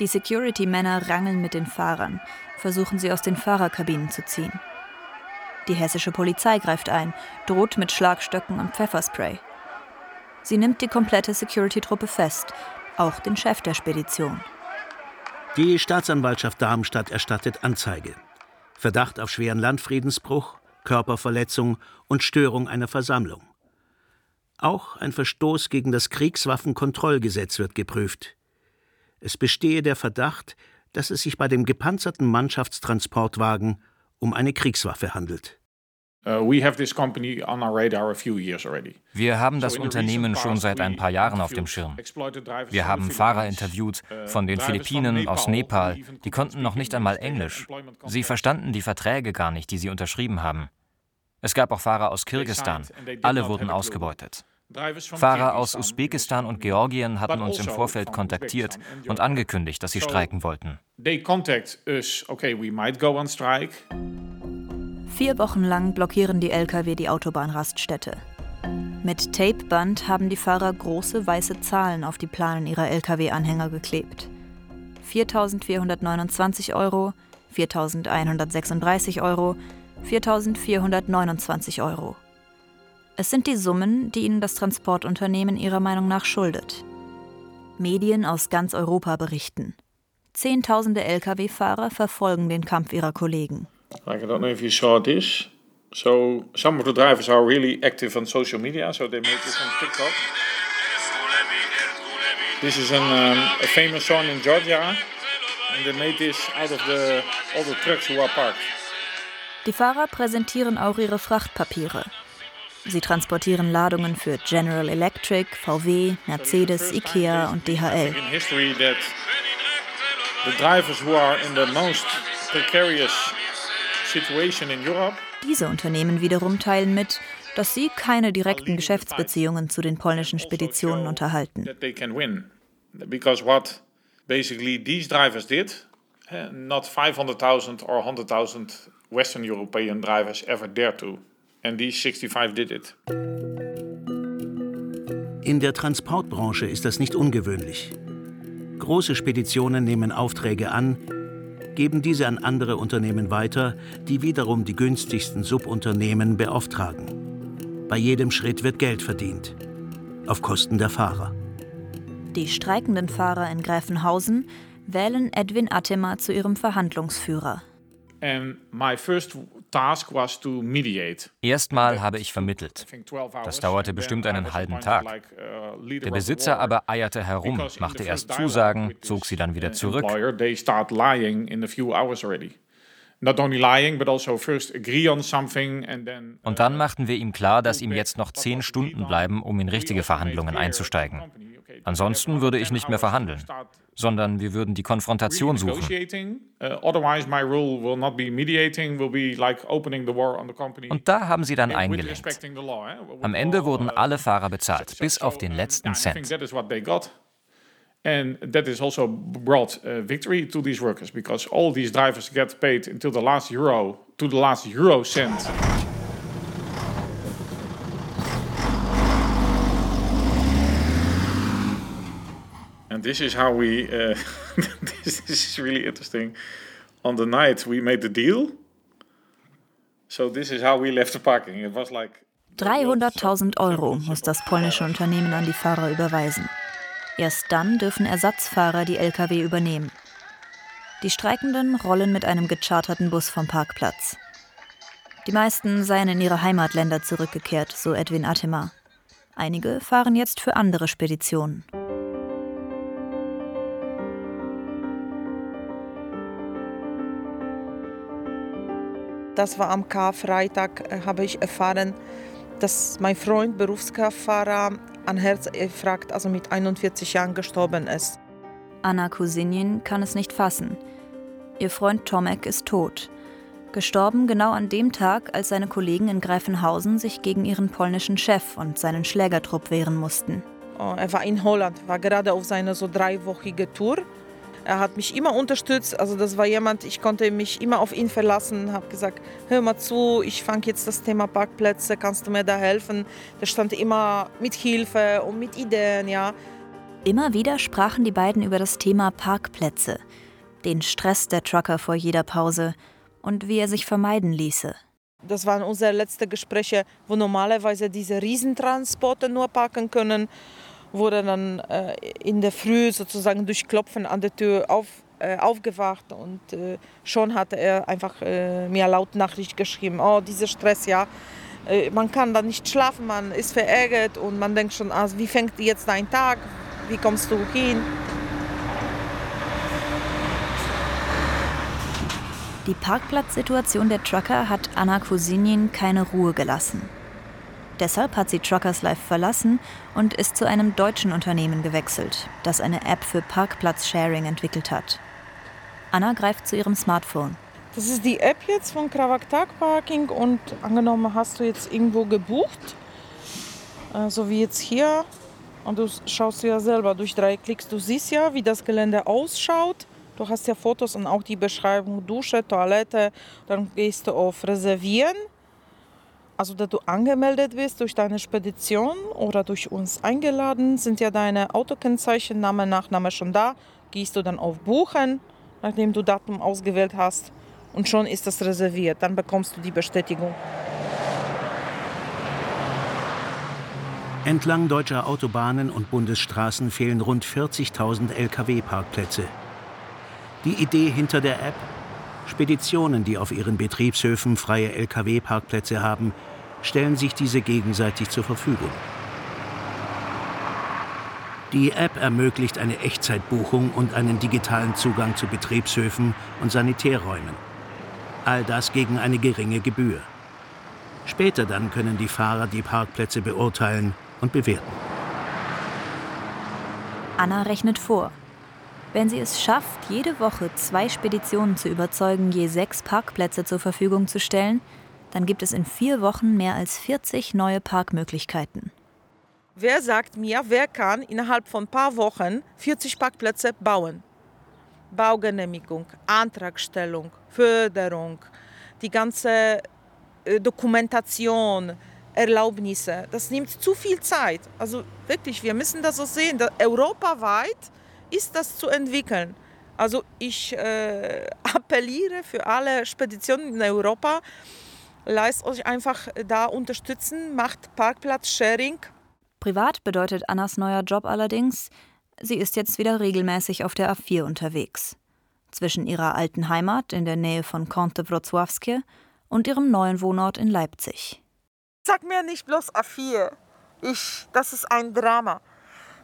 Die Security-Männer rangeln mit den Fahrern, versuchen sie aus den Fahrerkabinen zu ziehen. Die hessische Polizei greift ein, droht mit Schlagstöcken und Pfefferspray. Sie nimmt die komplette Security-Truppe fest, auch den Chef der Spedition. Die Staatsanwaltschaft Darmstadt erstattet Anzeige. Verdacht auf schweren Landfriedensbruch, Körperverletzung und Störung einer Versammlung. Auch ein Verstoß gegen das Kriegswaffenkontrollgesetz wird geprüft. Es bestehe der Verdacht, dass es sich bei dem gepanzerten Mannschaftstransportwagen um eine Kriegswaffe handelt. Uh, Wir haben das Unternehmen schon seit ein paar Jahren auf dem Schirm. Wir haben Fahrer interviewt uh, von den Philippinen, aus Nepal, die konnten noch nicht einmal Englisch. Sie verstanden die Verträge gar nicht, die sie unterschrieben haben. Es gab auch Fahrer aus Kirgistan. Alle wurden ausgebeutet. Fahrer aus Usbekistan und Georgien hatten uns im also Vorfeld kontaktiert und angekündigt, dass sie streiken wollten. Vier Wochen lang blockieren die Lkw die Autobahnraststätte. Mit Tapeband haben die Fahrer große weiße Zahlen auf die Planen ihrer Lkw-Anhänger geklebt. 4.429 Euro, 4.136 Euro, 4.429 Euro. Es sind die Summen, die ihnen das Transportunternehmen ihrer Meinung nach schuldet. Medien aus ganz Europa berichten. Zehntausende Lkw-Fahrer verfolgen den Kampf ihrer Kollegen. Like, I don't know if you saw this. So some of the drivers are really active on social media, so they made this on TikTok. This is an, um, a famous song in Georgia, and they made this out of the, all the trucks who are parked. Die Fahrer präsentieren auch ihre Frachtpapiere. Sie transportieren Ladungen für General Electric, VW, Mercedes, IKEA und DHL. In history that the drivers who are in the most precarious Diese Unternehmen wiederum teilen mit, dass sie keine direkten Geschäftsbeziehungen zu den polnischen Speditionen unterhalten. Because what basically these drivers did, eh, not 500,000 or 100,000 Western European drivers ever dared to. And these 65 did it. In der Transportbranche ist das nicht ungewöhnlich. Große Speditionen nehmen Aufträge an, geben diese an andere Unternehmen weiter, die wiederum die günstigsten Subunternehmen beauftragen. Bei jedem Schritt wird Geld verdient. Auf Kosten der Fahrer. Die streikenden Fahrer in Gräfenhausen wählen Edwin Attema zu ihrem Verhandlungsführer. And my first Erstmal habe ich vermittelt. Das dauerte bestimmt einen halben Tag. Der Besitzer aber eierte herum, machte erst Zusagen, zog sie dann wieder zurück. Und dann machten wir ihm klar, dass ihm jetzt noch zehn Stunden bleiben, um in richtige Verhandlungen einzusteigen. Ansonsten würde ich nicht mehr verhandeln, sondern wir würden die Konfrontation suchen. Uh. Und da haben sie dann eingelenkt. eh? Am Ende wurden uh, alle Fahrer bezahlt, bis auf den letzten Cent. And that is also brought uh, victory to these workers because all these drivers get paid until the last euro, to the last euro cent. And this is how we, uh, this, this is really interesting. On the night we made the deal. So this is how we left the parking. It was like 300.000 Euro muss das polnische Unternehmen an die Fahrer überweisen. Erst dann dürfen Ersatzfahrer die Lkw übernehmen. Die Streikenden rollen mit einem gecharterten Bus vom Parkplatz. Die meisten seien in ihre Heimatländer zurückgekehrt, so Edwin Attema. Einige fahren jetzt für andere Speditionen. Das war am Karfreitag, äh, habe ich erfahren, dass mein Freund, Berufskraftfahrer, an Herzinfarkt, also mit 41 Jahren gestorben ist. Anna Kusinien kann es nicht fassen. Ihr Freund Tomek ist tot. Gestorben genau an dem Tag, als seine Kollegen in Greifenhausen sich gegen ihren polnischen Chef und seinen Schlägertrupp wehren mussten. Oh, Er war in Holland, war gerade auf seiner so dreiwöchige Tour. Er hat mich immer unterstützt, also das war jemand, ich konnte mich immer auf ihn verlassen, habe gesagt, hör mal zu, ich fange jetzt das Thema Parkplätze, kannst du mir da helfen? Der stand immer mit Hilfe und mit Ideen, ja. Immer wieder sprachen die beiden über das Thema Parkplätze, den Stress der Trucker vor jeder Pause und wie er sich vermeiden ließe. Das waren unsere letzten Gespräche, wo normalerweise diese Riesentransporte nur parken können, wurde dann äh, in der Früh sozusagen durch Klopfen an der Tür auf, äh, aufgewacht und äh, schon hatte er einfach äh, mir laut Nachricht geschrieben, oh, dieser Stress, ja, äh, man kann da nicht schlafen, man ist verärgert und man denkt schon, ah, wie fängt jetzt dein Tag, wie kommst du hin? Die Parkplatzsituation der Trucker hat Anna Kusinien keine Ruhe gelassen. Deshalb hat sie Truckers Life verlassen und ist zu einem deutschen Unternehmen gewechselt, das eine App für Parkplatz-Sharing entwickelt hat. Anna greift zu ihrem Smartphone. Das ist die App jetzt von Krawak Tag Parking und angenommen hast du jetzt irgendwo gebucht, äh, so wie jetzt hier. Und du schaust ja selber durch drei Klicks, du siehst ja, wie das Gelände ausschaut. Du hast ja Fotos und auch die Beschreibung Dusche, Toilette. Dann gehst du auf Reservieren. Also, da du angemeldet bist durch deine Spedition oder durch uns eingeladen, sind ja deine Autokennzeichen, Name, Nachname schon da. Gehst du dann auf Buchen, nachdem du Datum ausgewählt hast. Und schon ist das reserviert. Dann bekommst du die Bestätigung. Entlang deutscher Autobahnen und Bundesstraßen fehlen rund 40.000 Lkw-Parkplätze. Die Idee hinter der App? Speditionen, die auf ihren Betriebshöfen freie Lkw-Parkplätze haben, stellen sich diese gegenseitig zur Verfügung. Die App ermöglicht eine Echtzeitbuchung und einen digitalen Zugang zu Betriebshöfen und Sanitärräumen. All das gegen eine geringe Gebühr. Später dann können die Fahrer die Parkplätze beurteilen und bewerten. Anna rechnet vor. Wenn sie es schafft, jede Woche zwei Speditionen zu überzeugen, je sechs Parkplätze zur Verfügung zu stellen, dann gibt es in vier Wochen mehr als 40 neue Parkmöglichkeiten. Wer sagt mir, wer kann innerhalb von ein paar Wochen 40 Parkplätze bauen? Baugenehmigung, Antragstellung, Förderung, die ganze äh, Dokumentation, Erlaubnisse. Das nimmt zu viel Zeit. Also wirklich, wir müssen das so sehen. europaweit ist das zu entwickeln. Also ich äh, appelliere für alle Speditionen in Europa, lasst euch einfach da unterstützen, macht Parkplatz-Sharing Privat bedeutet Annas neuer Job allerdings, sie ist jetzt wieder regelmäßig auf der A4 unterwegs. Zwischen ihrer alten Heimat in der Nähe von Kąty Wrocławskie und ihrem neuen Wohnort in Leipzig. Sag mir nicht bloß A4. Ich, das ist ein Drama.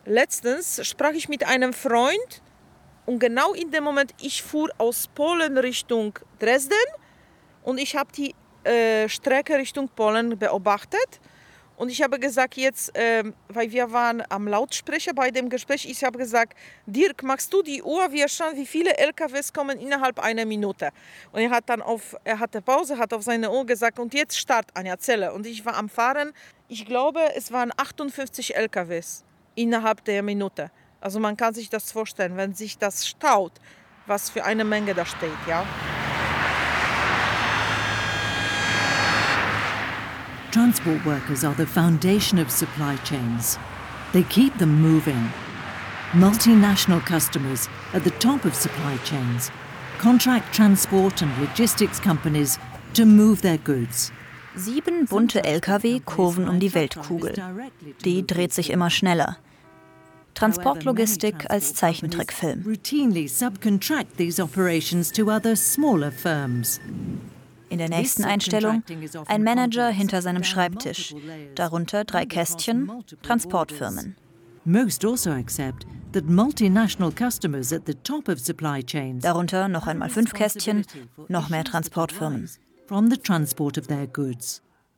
Letztens sprach ich mit einem Freund und genau in dem Moment, ich fuhr aus Polen Richtung Dresden und ich habe die äh, Strecke Richtung Polen beobachtet und ich habe gesagt, jetzt, äh, weil wir waren am Lautsprecher bei dem Gespräch, ich habe gesagt, Dirk, machst du die Uhr? Wir schauen, wie viele LKWs kommen innerhalb einer Minute. Und er hat dann auf, er hatte Pause, hat auf seine Uhr gesagt, und jetzt start, Anja, zähle. Und ich war am Fahren. Ich glaube, es waren 58 LKWs innerhalb der Minute. Also man kann sich das vorstellen, wenn sich das staut, was für eine Menge da steht, ja. Transport workers are the foundation of supply chains. They keep them moving. Multinational customers at the top of supply chains contract transport and logistics companies to move their goods. Sieben bunte Lkw kurven um die Weltkugel. Die dreht sich immer schneller. Transportlogistik als Zeichentrickfilm. In der nächsten Einstellung ein Manager hinter seinem Schreibtisch, darunter drei Kästchen, Transportfirmen. Also darunter noch einmal fünf Kästchen, noch mehr Transportfirmen.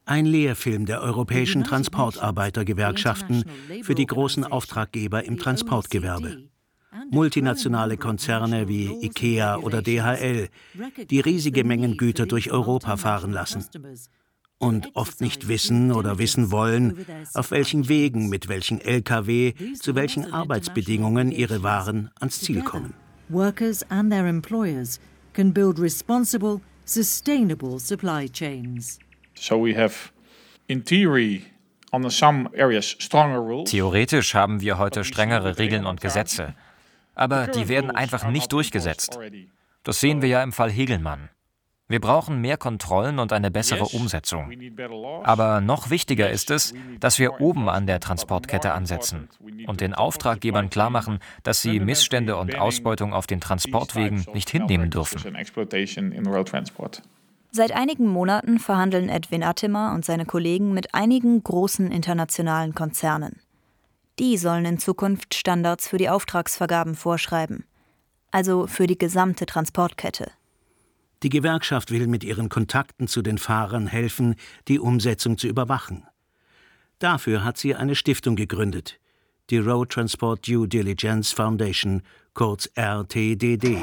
Ein Lehrfilm der europäischen Transportarbeitergewerkschaften für die großen Auftraggeber im Transportgewerbe. Multinationale Konzerne wie IKEA oder DHL, die riesige Mengen Güter durch Europa fahren lassen und oft nicht wissen oder wissen wollen, auf welchen Wegen mit welchen Lkw zu welchen Arbeitsbedingungen ihre Waren ans Ziel kommen. Workers and their employers can build responsible, sustainable supply chains. So we have in theory Theoretisch haben wir heute strengere Regeln und Gesetze. Aber die werden einfach nicht durchgesetzt. Das sehen wir ja im Fall Hegelmann. Wir brauchen mehr Kontrollen und eine bessere Umsetzung. Aber noch wichtiger ist es, dass wir oben an der Transportkette ansetzen und den Auftraggebern klarmachen, dass sie Missstände und Ausbeutung auf den Transportwegen nicht hinnehmen dürfen. Seit einigen Monaten verhandeln Edwin Attimer und seine Kollegen mit einigen großen internationalen Konzernen. Die sollen in Zukunft Standards für die Auftragsvergaben vorschreiben, also für die gesamte Transportkette. Die Gewerkschaft will mit ihren Kontakten zu den Fahrern helfen, die Umsetzung zu überwachen. Dafür hat sie eine Stiftung gegründet, die Road Transport Due Diligence Foundation, kurz RTDD.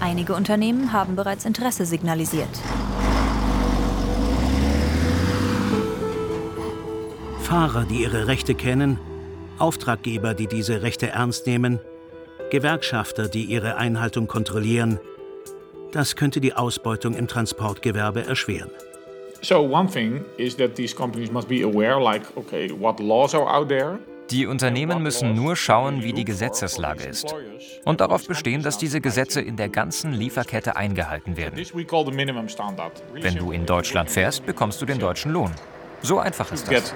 Einige Unternehmen haben bereits Interesse signalisiert. Fahrer, die ihre Rechte kennen, Auftraggeber, die diese Rechte ernst nehmen, Gewerkschafter, die ihre Einhaltung kontrollieren. Das könnte die Ausbeutung im Transportgewerbe erschweren. So one thing is that these companies must be aware like okay, what laws are out there. Die Unternehmen müssen nur schauen, wie die Gesetzeslage ist und darauf bestehen, dass diese Gesetze in der ganzen Lieferkette eingehalten werden. Wenn du in Deutschland fährst, bekommst du den deutschen Lohn. So einfach ist das.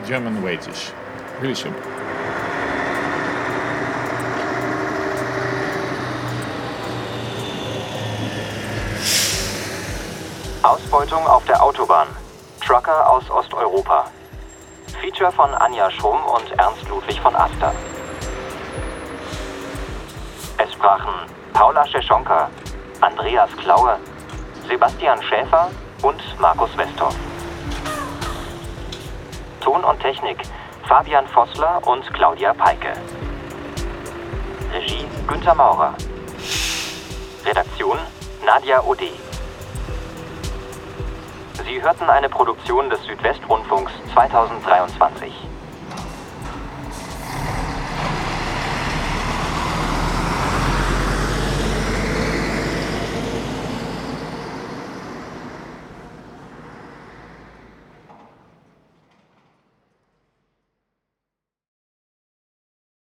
Ausbeutung auf der Autobahn. Trucker aus Osteuropa. Feature von Anja Schrumm und Ernst Ludwig von Aster. Es sprachen Paula Scheschonka, Andreas Klaue, Sebastian Schäfer und Markus Westhoff. Ton und Technik Fabian Vossler und Claudia Peike. Regie Günter Maurer. Redaktion Nadia Ode. Sie hörten eine Produktion des Südwestrundfunks 2023.